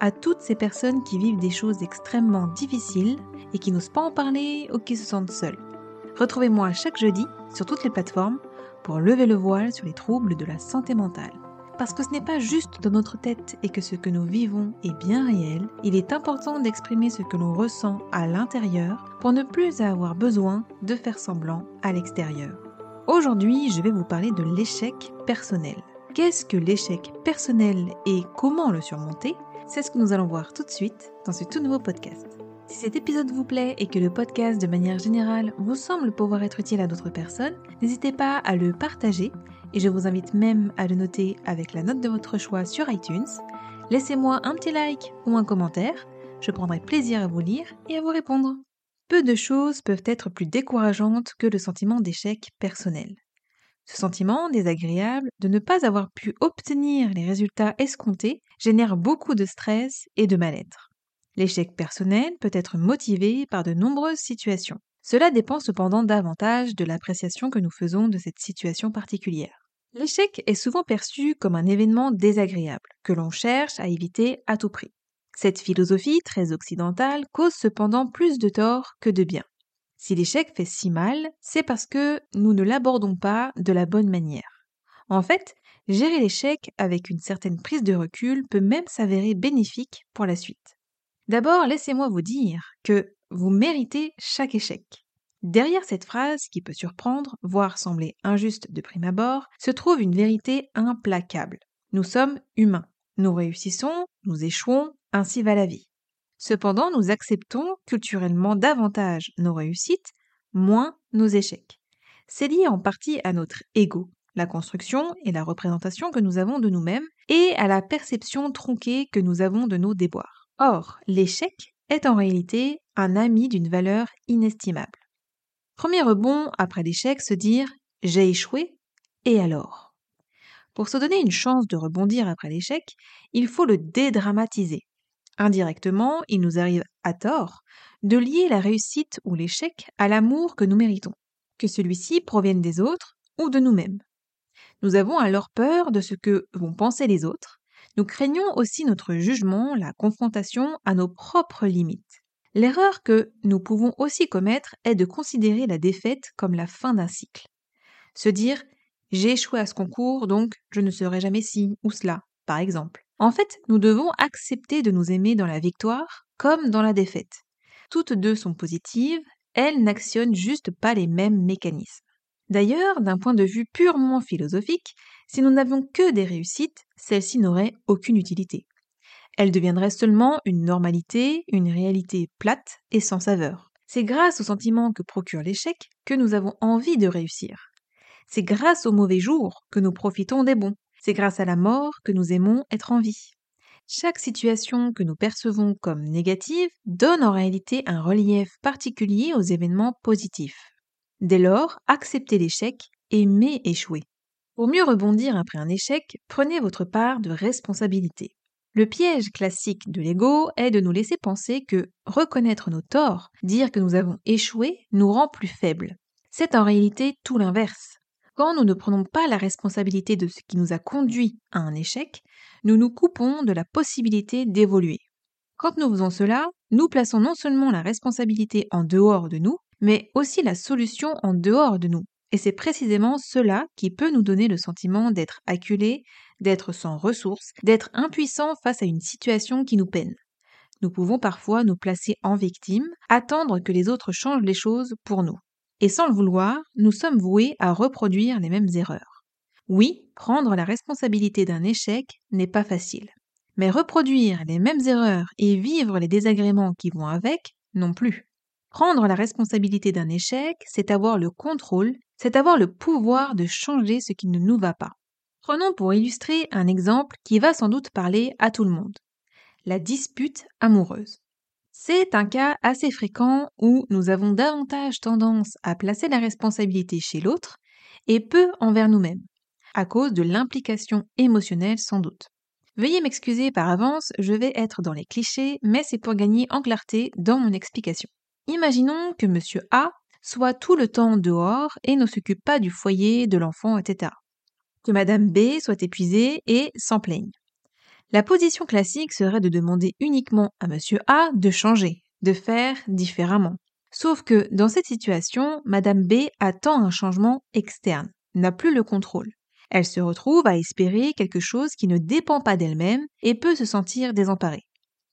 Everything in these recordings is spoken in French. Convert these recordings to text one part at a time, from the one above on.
à toutes ces personnes qui vivent des choses extrêmement difficiles et qui n'osent pas en parler ou qui se sentent seules. Retrouvez-moi chaque jeudi sur toutes les plateformes pour lever le voile sur les troubles de la santé mentale. Parce que ce n'est pas juste dans notre tête et que ce que nous vivons est bien réel, il est important d'exprimer ce que l'on ressent à l'intérieur pour ne plus avoir besoin de faire semblant à l'extérieur. Aujourd'hui, je vais vous parler de l'échec personnel. Qu'est-ce que l'échec personnel et comment le surmonter? C'est ce que nous allons voir tout de suite dans ce tout nouveau podcast. Si cet épisode vous plaît et que le podcast de manière générale vous semble pouvoir être utile à d'autres personnes, n'hésitez pas à le partager et je vous invite même à le noter avec la note de votre choix sur iTunes. Laissez-moi un petit like ou un commentaire, je prendrai plaisir à vous lire et à vous répondre. Peu de choses peuvent être plus décourageantes que le sentiment d'échec personnel. Ce sentiment désagréable de ne pas avoir pu obtenir les résultats escomptés génère beaucoup de stress et de mal-être. L'échec personnel peut être motivé par de nombreuses situations. Cela dépend cependant davantage de l'appréciation que nous faisons de cette situation particulière. L'échec est souvent perçu comme un événement désagréable, que l'on cherche à éviter à tout prix. Cette philosophie très occidentale cause cependant plus de tort que de bien. Si l'échec fait si mal, c'est parce que nous ne l'abordons pas de la bonne manière. En fait, gérer l'échec avec une certaine prise de recul peut même s'avérer bénéfique pour la suite. D'abord, laissez-moi vous dire que vous méritez chaque échec. Derrière cette phrase qui peut surprendre, voire sembler injuste de prime abord, se trouve une vérité implacable. Nous sommes humains. Nous réussissons, nous échouons, ainsi va la vie. Cependant, nous acceptons culturellement davantage nos réussites, moins nos échecs. C'est lié en partie à notre ego, la construction et la représentation que nous avons de nous-mêmes, et à la perception tronquée que nous avons de nos déboires. Or, l'échec est en réalité un ami d'une valeur inestimable. Premier rebond après l'échec, se dire j'ai échoué, et alors? Pour se donner une chance de rebondir après l'échec, il faut le dédramatiser. Indirectement, il nous arrive à tort de lier la réussite ou l'échec à l'amour que nous méritons, que celui-ci provienne des autres ou de nous-mêmes. Nous avons alors peur de ce que vont penser les autres, nous craignons aussi notre jugement, la confrontation à nos propres limites. L'erreur que nous pouvons aussi commettre est de considérer la défaite comme la fin d'un cycle. Se dire j'ai échoué à ce concours, donc je ne serai jamais ci ou cela, par exemple. En fait, nous devons accepter de nous aimer dans la victoire comme dans la défaite. Toutes deux sont positives, elles n'actionnent juste pas les mêmes mécanismes. D'ailleurs, d'un point de vue purement philosophique, si nous n'avions que des réussites, celles-ci n'auraient aucune utilité. Elles deviendraient seulement une normalité, une réalité plate et sans saveur. C'est grâce au sentiment que procure l'échec que nous avons envie de réussir. C'est grâce aux mauvais jours que nous profitons des bons. C'est grâce à la mort que nous aimons être en vie. Chaque situation que nous percevons comme négative donne en réalité un relief particulier aux événements positifs. Dès lors, acceptez l'échec, aimez échouer. Pour mieux rebondir après un échec, prenez votre part de responsabilité. Le piège classique de l'ego est de nous laisser penser que reconnaître nos torts, dire que nous avons échoué, nous rend plus faibles. C'est en réalité tout l'inverse. Quand nous ne prenons pas la responsabilité de ce qui nous a conduit à un échec, nous nous coupons de la possibilité d'évoluer. Quand nous faisons cela, nous plaçons non seulement la responsabilité en dehors de nous, mais aussi la solution en dehors de nous. Et c'est précisément cela qui peut nous donner le sentiment d'être acculé, d'être sans ressources, d'être impuissant face à une situation qui nous peine. Nous pouvons parfois nous placer en victime, attendre que les autres changent les choses pour nous. Et sans le vouloir, nous sommes voués à reproduire les mêmes erreurs. Oui, prendre la responsabilité d'un échec n'est pas facile. Mais reproduire les mêmes erreurs et vivre les désagréments qui vont avec, non plus. Prendre la responsabilité d'un échec, c'est avoir le contrôle, c'est avoir le pouvoir de changer ce qui ne nous va pas. Prenons pour illustrer un exemple qui va sans doute parler à tout le monde. La dispute amoureuse. C'est un cas assez fréquent où nous avons davantage tendance à placer la responsabilité chez l'autre et peu envers nous-mêmes, à cause de l'implication émotionnelle sans doute. Veuillez m'excuser par avance, je vais être dans les clichés, mais c'est pour gagner en clarté dans mon explication. Imaginons que monsieur A soit tout le temps dehors et ne s'occupe pas du foyer, de l'enfant, etc. Que madame B soit épuisée et s'en plaigne. La position classique serait de demander uniquement à monsieur A de changer, de faire différemment. Sauf que dans cette situation, madame B attend un changement externe, n'a plus le contrôle. Elle se retrouve à espérer quelque chose qui ne dépend pas d'elle-même et peut se sentir désemparée.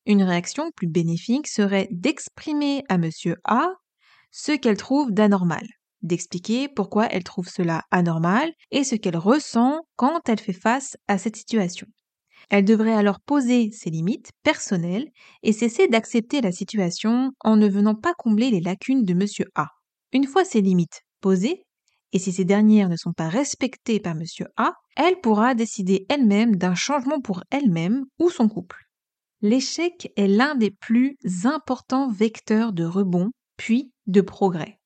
Une réaction plus bénéfique serait d'exprimer à monsieur A ce qu'elle trouve d'anormal, d'expliquer pourquoi elle trouve cela anormal et ce qu'elle ressent quand elle fait face à cette situation. Elle devrait alors poser ses limites personnelles et cesser d'accepter la situation en ne venant pas combler les lacunes de monsieur A. Une fois ces limites posées, et si ces dernières ne sont pas respectées par monsieur A, elle pourra décider elle-même d'un changement pour elle-même ou son couple. L'échec est l'un des plus importants vecteurs de rebond puis de progrès.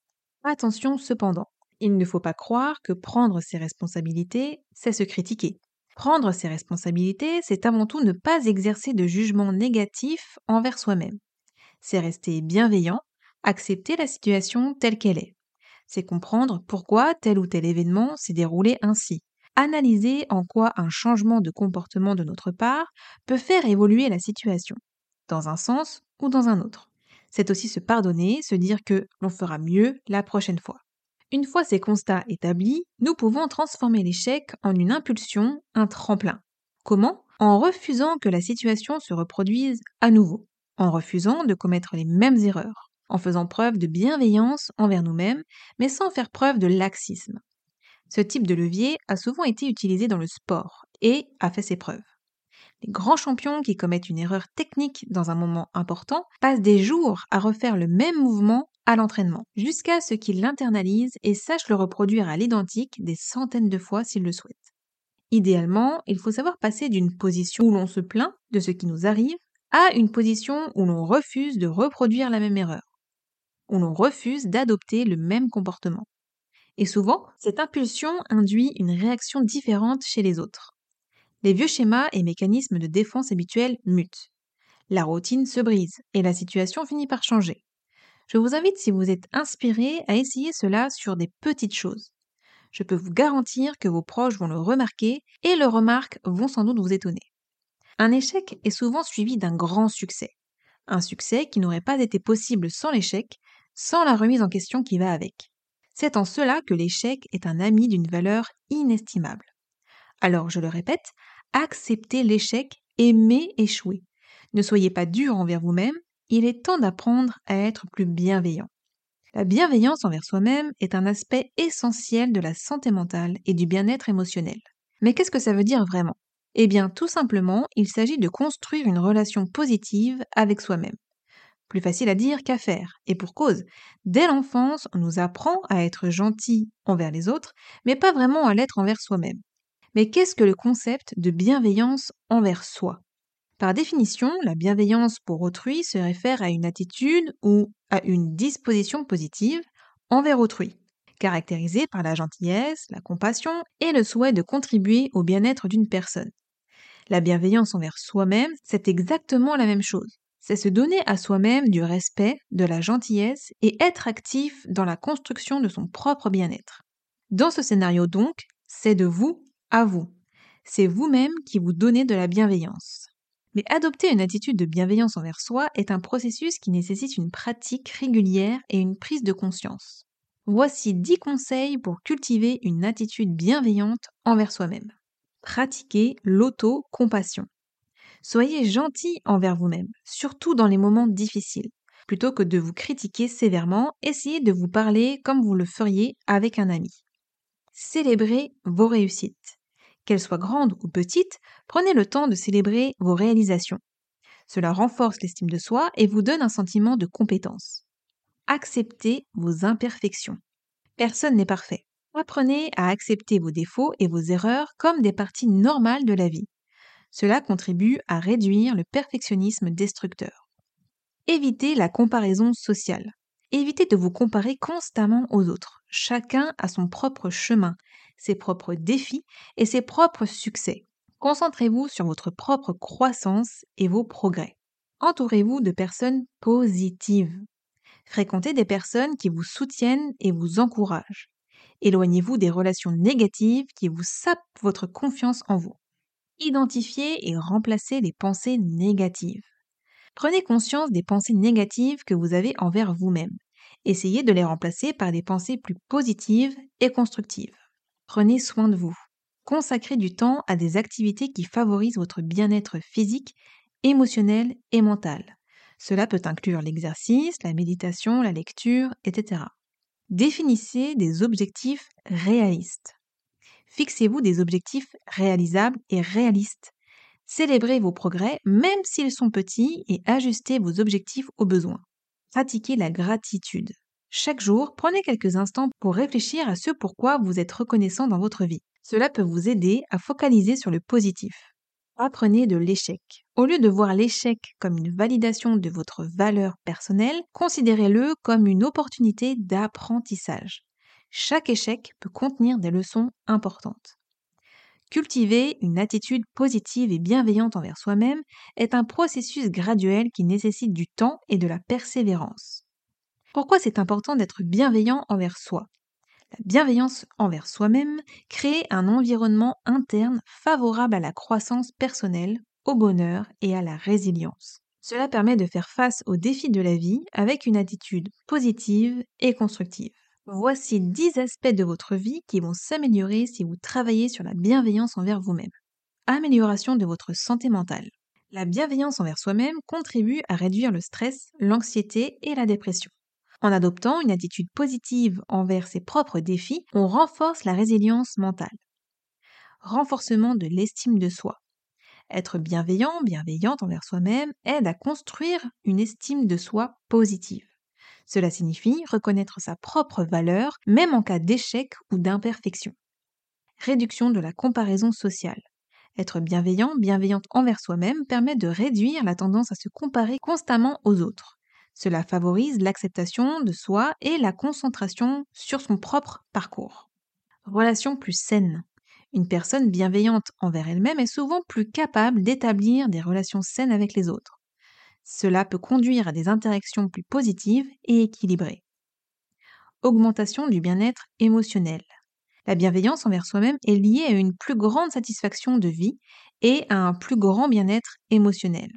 Attention cependant, il ne faut pas croire que prendre ses responsabilités, c'est se critiquer. Prendre ses responsabilités, c'est avant tout ne pas exercer de jugement négatif envers soi-même. C'est rester bienveillant, accepter la situation telle qu'elle est. C'est comprendre pourquoi tel ou tel événement s'est déroulé ainsi. Analyser en quoi un changement de comportement de notre part peut faire évoluer la situation, dans un sens ou dans un autre c'est aussi se pardonner, se dire que l'on fera mieux la prochaine fois. Une fois ces constats établis, nous pouvons transformer l'échec en une impulsion, un tremplin. Comment? En refusant que la situation se reproduise à nouveau, en refusant de commettre les mêmes erreurs, en faisant preuve de bienveillance envers nous-mêmes, mais sans faire preuve de laxisme. Ce type de levier a souvent été utilisé dans le sport et a fait ses preuves. Les grands champions qui commettent une erreur technique dans un moment important passent des jours à refaire le même mouvement à l'entraînement, jusqu'à ce qu'ils l'internalisent et sachent le reproduire à l'identique des centaines de fois s'ils le souhaitent. Idéalement, il faut savoir passer d'une position où l'on se plaint de ce qui nous arrive à une position où l'on refuse de reproduire la même erreur, où l'on refuse d'adopter le même comportement. Et souvent, cette impulsion induit une réaction différente chez les autres les vieux schémas et mécanismes de défense habituels mutent. La routine se brise et la situation finit par changer. Je vous invite, si vous êtes inspiré, à essayer cela sur des petites choses. Je peux vous garantir que vos proches vont le remarquer et le remarques vont sans doute vous étonner. Un échec est souvent suivi d'un grand succès. Un succès qui n'aurait pas été possible sans l'échec, sans la remise en question qui va avec. C'est en cela que l'échec est un ami d'une valeur inestimable. Alors, je le répète, acceptez l'échec, aimez échouer. Ne soyez pas dur envers vous-même, il est temps d'apprendre à être plus bienveillant. La bienveillance envers soi-même est un aspect essentiel de la santé mentale et du bien-être émotionnel. Mais qu'est-ce que ça veut dire vraiment? Eh bien, tout simplement, il s'agit de construire une relation positive avec soi-même. Facile à dire qu'à faire, et pour cause. Dès l'enfance, on nous apprend à être gentil envers les autres, mais pas vraiment à l'être envers soi-même. Mais qu'est-ce que le concept de bienveillance envers soi? Par définition, la bienveillance pour autrui se réfère à une attitude ou à une disposition positive envers autrui, caractérisée par la gentillesse, la compassion et le souhait de contribuer au bien-être d'une personne. La bienveillance envers soi-même, c'est exactement la même chose. C'est se donner à soi-même du respect, de la gentillesse et être actif dans la construction de son propre bien-être. Dans ce scénario donc, c'est de vous à vous. C'est vous-même qui vous donnez de la bienveillance. Mais adopter une attitude de bienveillance envers soi est un processus qui nécessite une pratique régulière et une prise de conscience. Voici 10 conseils pour cultiver une attitude bienveillante envers soi-même. Pratiquez l'auto-compassion. Soyez gentil envers vous-même, surtout dans les moments difficiles. Plutôt que de vous critiquer sévèrement, essayez de vous parler comme vous le feriez avec un ami. Célébrez vos réussites. Qu'elles soient grandes ou petites, prenez le temps de célébrer vos réalisations. Cela renforce l'estime de soi et vous donne un sentiment de compétence. Acceptez vos imperfections. Personne n'est parfait. Apprenez à accepter vos défauts et vos erreurs comme des parties normales de la vie. Cela contribue à réduire le perfectionnisme destructeur. Évitez la comparaison sociale. Évitez de vous comparer constamment aux autres. Chacun a son propre chemin, ses propres défis et ses propres succès. Concentrez-vous sur votre propre croissance et vos progrès. Entourez-vous de personnes positives. Fréquentez des personnes qui vous soutiennent et vous encouragent. Éloignez-vous des relations négatives qui vous sapent votre confiance en vous. Identifiez et remplacez les pensées négatives. Prenez conscience des pensées négatives que vous avez envers vous-même. Essayez de les remplacer par des pensées plus positives et constructives. Prenez soin de vous. Consacrez du temps à des activités qui favorisent votre bien-être physique, émotionnel et mental. Cela peut inclure l'exercice, la méditation, la lecture, etc. Définissez des objectifs réalistes. Fixez-vous des objectifs réalisables et réalistes. Célébrez vos progrès, même s'ils sont petits, et ajustez vos objectifs aux besoins. Pratiquez la gratitude. Chaque jour, prenez quelques instants pour réfléchir à ce pourquoi vous êtes reconnaissant dans votre vie. Cela peut vous aider à focaliser sur le positif. Apprenez de l'échec. Au lieu de voir l'échec comme une validation de votre valeur personnelle, considérez-le comme une opportunité d'apprentissage. Chaque échec peut contenir des leçons importantes. Cultiver une attitude positive et bienveillante envers soi-même est un processus graduel qui nécessite du temps et de la persévérance. Pourquoi c'est important d'être bienveillant envers soi? La bienveillance envers soi-même crée un environnement interne favorable à la croissance personnelle, au bonheur et à la résilience. Cela permet de faire face aux défis de la vie avec une attitude positive et constructive. Voici 10 aspects de votre vie qui vont s'améliorer si vous travaillez sur la bienveillance envers vous-même. Amélioration de votre santé mentale. La bienveillance envers soi-même contribue à réduire le stress, l'anxiété et la dépression. En adoptant une attitude positive envers ses propres défis, on renforce la résilience mentale. Renforcement de l'estime de soi. Être bienveillant, bienveillante envers soi-même aide à construire une estime de soi positive. Cela signifie reconnaître sa propre valeur, même en cas d'échec ou d'imperfection. Réduction de la comparaison sociale. Être bienveillant, bienveillante envers soi-même permet de réduire la tendance à se comparer constamment aux autres. Cela favorise l'acceptation de soi et la concentration sur son propre parcours. Relation plus saine. Une personne bienveillante envers elle-même est souvent plus capable d'établir des relations saines avec les autres. Cela peut conduire à des interactions plus positives et équilibrées. Augmentation du bien-être émotionnel. La bienveillance envers soi-même est liée à une plus grande satisfaction de vie et à un plus grand bien-être émotionnel.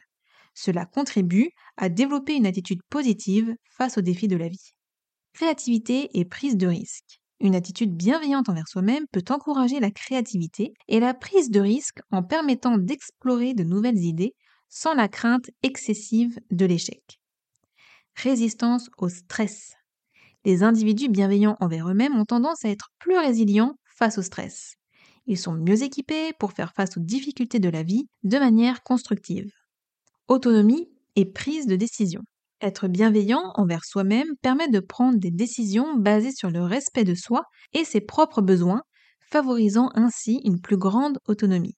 Cela contribue à développer une attitude positive face aux défis de la vie. Créativité et prise de risque. Une attitude bienveillante envers soi-même peut encourager la créativité et la prise de risque en permettant d'explorer de nouvelles idées sans la crainte excessive de l'échec. Résistance au stress. Les individus bienveillants envers eux-mêmes ont tendance à être plus résilients face au stress. Ils sont mieux équipés pour faire face aux difficultés de la vie de manière constructive. Autonomie et prise de décision. Être bienveillant envers soi-même permet de prendre des décisions basées sur le respect de soi et ses propres besoins, favorisant ainsi une plus grande autonomie.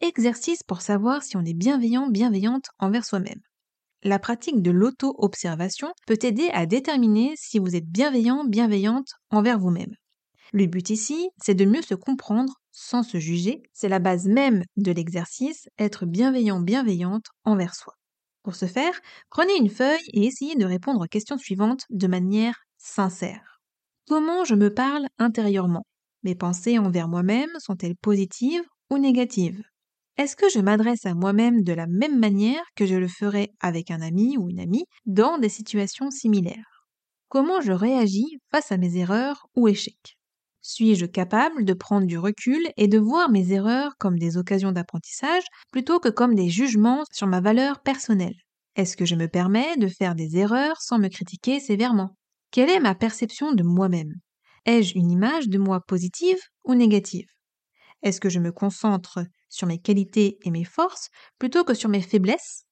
Exercice pour savoir si on est bienveillant, bienveillante envers soi-même. La pratique de l'auto-observation peut aider à déterminer si vous êtes bienveillant, bienveillante envers vous-même. Le but ici, c'est de mieux se comprendre sans se juger. C'est la base même de l'exercice, être bienveillant, bienveillante envers soi. Pour ce faire, prenez une feuille et essayez de répondre aux questions suivantes de manière sincère. Comment je me parle intérieurement? Mes pensées envers moi-même sont-elles positives ou négatives? Est-ce que je m'adresse à moi-même de la même manière que je le ferais avec un ami ou une amie dans des situations similaires? Comment je réagis face à mes erreurs ou échecs? Suis-je capable de prendre du recul et de voir mes erreurs comme des occasions d'apprentissage plutôt que comme des jugements sur ma valeur personnelle? Est-ce que je me permets de faire des erreurs sans me critiquer sévèrement? Quelle est ma perception de moi-même? Ai-je une image de moi positive ou négative? Est-ce que je me concentre sur mes qualités et mes forces plutôt que sur mes faiblesses?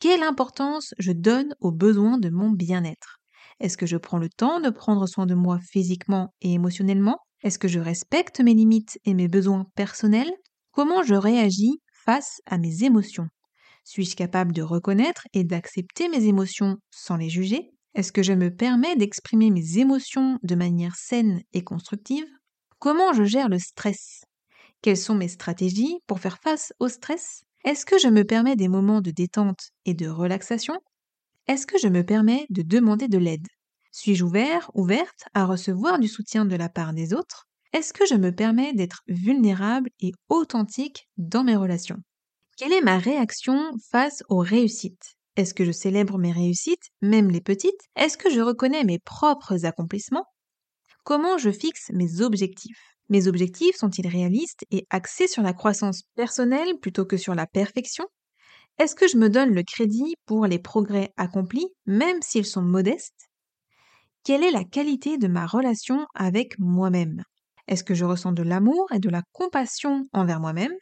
Quelle importance je donne aux besoins de mon bien-être? Est-ce que je prends le temps de prendre soin de moi physiquement et émotionnellement? Est-ce que je respecte mes limites et mes besoins personnels? Comment je réagis face à mes émotions? Suis-je capable de reconnaître et d'accepter mes émotions sans les juger? Est-ce que je me permets d'exprimer mes émotions de manière saine et constructive? Comment je gère le stress? Quelles sont mes stratégies pour faire face au stress? Est-ce que je me permets des moments de détente et de relaxation? Est-ce que je me permets de demander de l'aide? Suis-je ouvert, ouverte à recevoir du soutien de la part des autres? Est-ce que je me permets d'être vulnérable et authentique dans mes relations? Quelle est ma réaction face aux réussites? Est-ce que je célèbre mes réussites, même les petites? Est-ce que je reconnais mes propres accomplissements? Comment je fixe mes objectifs? Mes objectifs sont-ils réalistes et axés sur la croissance personnelle plutôt que sur la perfection? Est-ce que je me donne le crédit pour les progrès accomplis, même s'ils sont modestes? Quelle est la qualité de ma relation avec moi-même? Est-ce que je ressens de l'amour et de la compassion envers moi-même?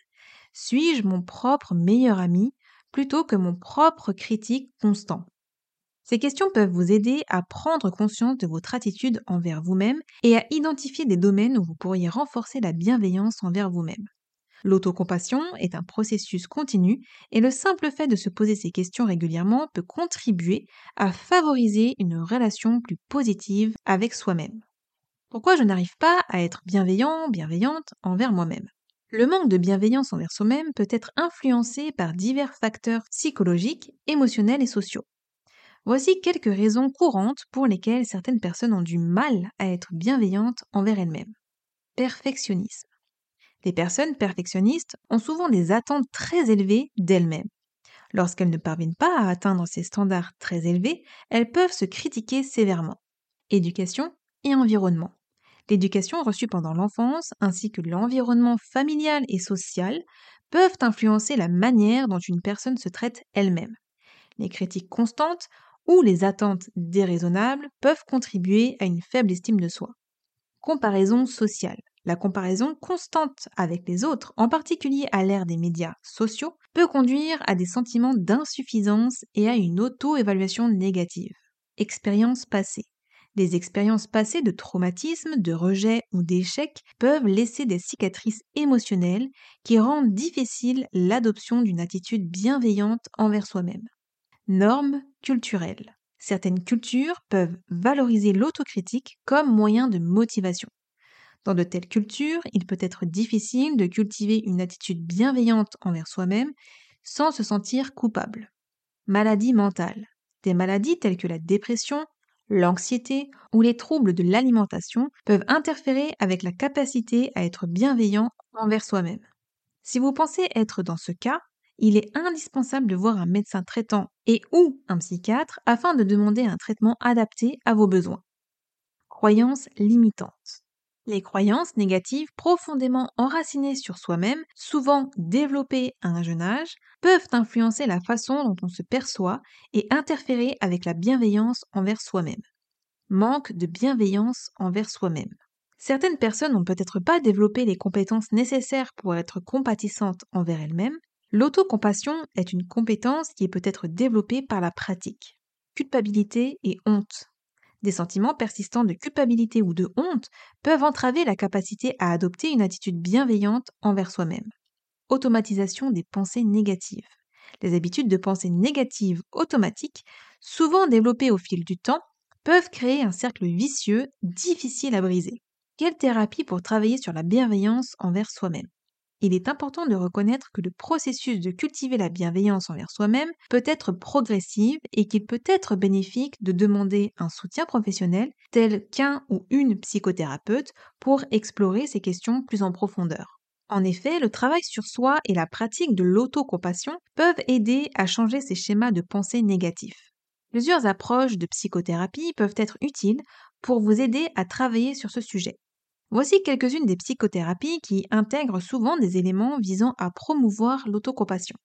Suis-je mon propre meilleur ami plutôt que mon propre critique constant? Ces questions peuvent vous aider à prendre conscience de votre attitude envers vous-même et à identifier des domaines où vous pourriez renforcer la bienveillance envers vous-même. L'autocompassion est un processus continu et le simple fait de se poser ces questions régulièrement peut contribuer à favoriser une relation plus positive avec soi-même. Pourquoi je n'arrive pas à être bienveillant, bienveillante envers moi-même? Le manque de bienveillance envers soi-même peut être influencé par divers facteurs psychologiques, émotionnels et sociaux. Voici quelques raisons courantes pour lesquelles certaines personnes ont du mal à être bienveillantes envers elles-mêmes. Perfectionnisme. Les personnes perfectionnistes ont souvent des attentes très élevées d'elles-mêmes. Lorsqu'elles ne parviennent pas à atteindre ces standards très élevés, elles peuvent se critiquer sévèrement. Éducation et environnement. L'éducation reçue pendant l'enfance ainsi que l'environnement familial et social peuvent influencer la manière dont une personne se traite elle-même. Les critiques constantes ou les attentes déraisonnables peuvent contribuer à une faible estime de soi. Comparaison sociale. La comparaison constante avec les autres, en particulier à l'ère des médias sociaux, peut conduire à des sentiments d'insuffisance et à une auto-évaluation négative. Expérience passée. Les expériences passées de traumatisme, de rejet ou d'échec peuvent laisser des cicatrices émotionnelles qui rendent difficile l'adoption d'une attitude bienveillante envers soi-même. Normes culturelles. Certaines cultures peuvent valoriser l'autocritique comme moyen de motivation. Dans de telles cultures, il peut être difficile de cultiver une attitude bienveillante envers soi-même sans se sentir coupable. Maladie mentale. Des maladies telles que la dépression, l'anxiété ou les troubles de l'alimentation peuvent interférer avec la capacité à être bienveillant envers soi-même. Si vous pensez être dans ce cas, il est indispensable de voir un médecin traitant et ou un psychiatre afin de demander un traitement adapté à vos besoins. Croyances limitantes. Les croyances négatives profondément enracinées sur soi-même, souvent développées à un jeune âge, peuvent influencer la façon dont on se perçoit et interférer avec la bienveillance envers soi-même. Manque de bienveillance envers soi-même. Certaines personnes n'ont peut-être pas développé les compétences nécessaires pour être compatissantes envers elles-mêmes. L'autocompassion est une compétence qui est peut-être développée par la pratique. Culpabilité et honte. Des sentiments persistants de culpabilité ou de honte peuvent entraver la capacité à adopter une attitude bienveillante envers soi-même. Automatisation des pensées négatives. Les habitudes de pensée négatives automatiques, souvent développées au fil du temps, peuvent créer un cercle vicieux difficile à briser. Quelle thérapie pour travailler sur la bienveillance envers soi-même? Il est important de reconnaître que le processus de cultiver la bienveillance envers soi-même peut être progressif et qu'il peut être bénéfique de demander un soutien professionnel tel qu'un ou une psychothérapeute pour explorer ces questions plus en profondeur. En effet, le travail sur soi et la pratique de l'autocompassion peuvent aider à changer ces schémas de pensée négatifs. Plusieurs approches de psychothérapie peuvent être utiles pour vous aider à travailler sur ce sujet. Voici quelques-unes des psychothérapies qui intègrent souvent des éléments visant à promouvoir l'autocompassion.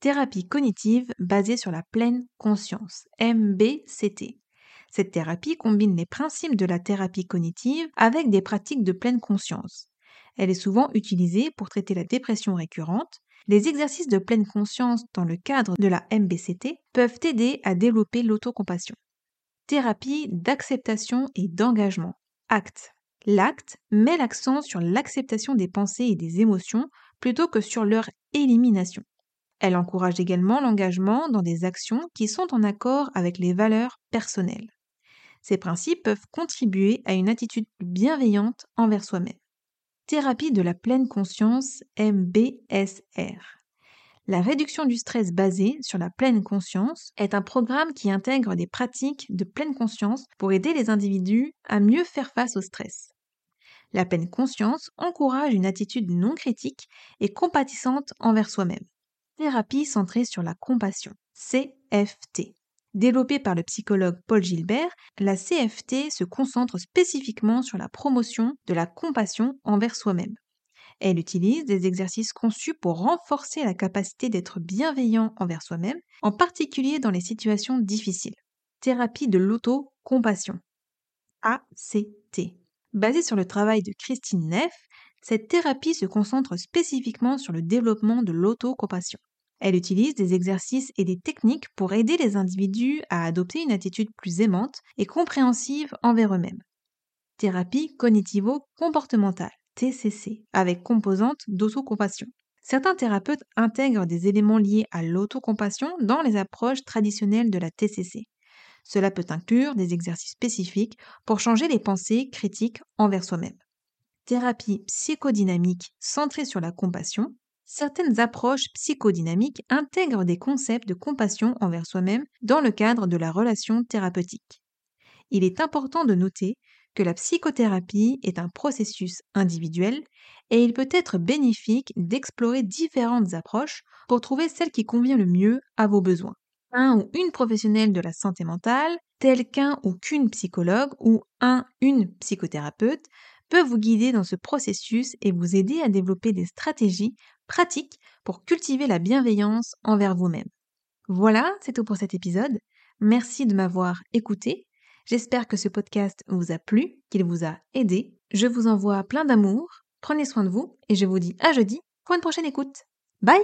Thérapie cognitive basée sur la pleine conscience, MBCT. Cette thérapie combine les principes de la thérapie cognitive avec des pratiques de pleine conscience. Elle est souvent utilisée pour traiter la dépression récurrente. Les exercices de pleine conscience dans le cadre de la MBCT peuvent aider à développer l'autocompassion. Thérapie d'acceptation et d'engagement, ACT. L'acte met l'accent sur l'acceptation des pensées et des émotions plutôt que sur leur élimination. Elle encourage également l'engagement dans des actions qui sont en accord avec les valeurs personnelles. Ces principes peuvent contribuer à une attitude bienveillante envers soi-même. Thérapie de la pleine conscience MBSR. La réduction du stress basée sur la pleine conscience est un programme qui intègre des pratiques de pleine conscience pour aider les individus à mieux faire face au stress. La pleine conscience encourage une attitude non critique et compatissante envers soi-même. Thérapie centrée sur la compassion, CFT. Développée par le psychologue Paul Gilbert, la CFT se concentre spécifiquement sur la promotion de la compassion envers soi-même. Elle utilise des exercices conçus pour renforcer la capacité d'être bienveillant envers soi-même, en particulier dans les situations difficiles. Thérapie de l'auto-compassion. ACT. Basée sur le travail de Christine Neff, cette thérapie se concentre spécifiquement sur le développement de l'auto-compassion. Elle utilise des exercices et des techniques pour aider les individus à adopter une attitude plus aimante et compréhensive envers eux-mêmes. Thérapie cognitivo-comportementale, TCC, avec composante d'autocompassion. Certains thérapeutes intègrent des éléments liés à l'autocompassion dans les approches traditionnelles de la TCC. Cela peut inclure des exercices spécifiques pour changer les pensées critiques envers soi-même. Thérapie psychodynamique centrée sur la compassion, certaines approches psychodynamiques intègrent des concepts de compassion envers soi-même dans le cadre de la relation thérapeutique. Il est important de noter que la psychothérapie est un processus individuel et il peut être bénéfique d'explorer différentes approches pour trouver celle qui convient le mieux à vos besoins. Un ou une professionnelle de la santé mentale, tel qu'un ou qu'une psychologue ou un une psychothérapeute, peut vous guider dans ce processus et vous aider à développer des stratégies pratiques pour cultiver la bienveillance envers vous-même. Voilà, c'est tout pour cet épisode. Merci de m'avoir écouté. J'espère que ce podcast vous a plu, qu'il vous a aidé. Je vous envoie plein d'amour, prenez soin de vous et je vous dis à jeudi pour une prochaine écoute. Bye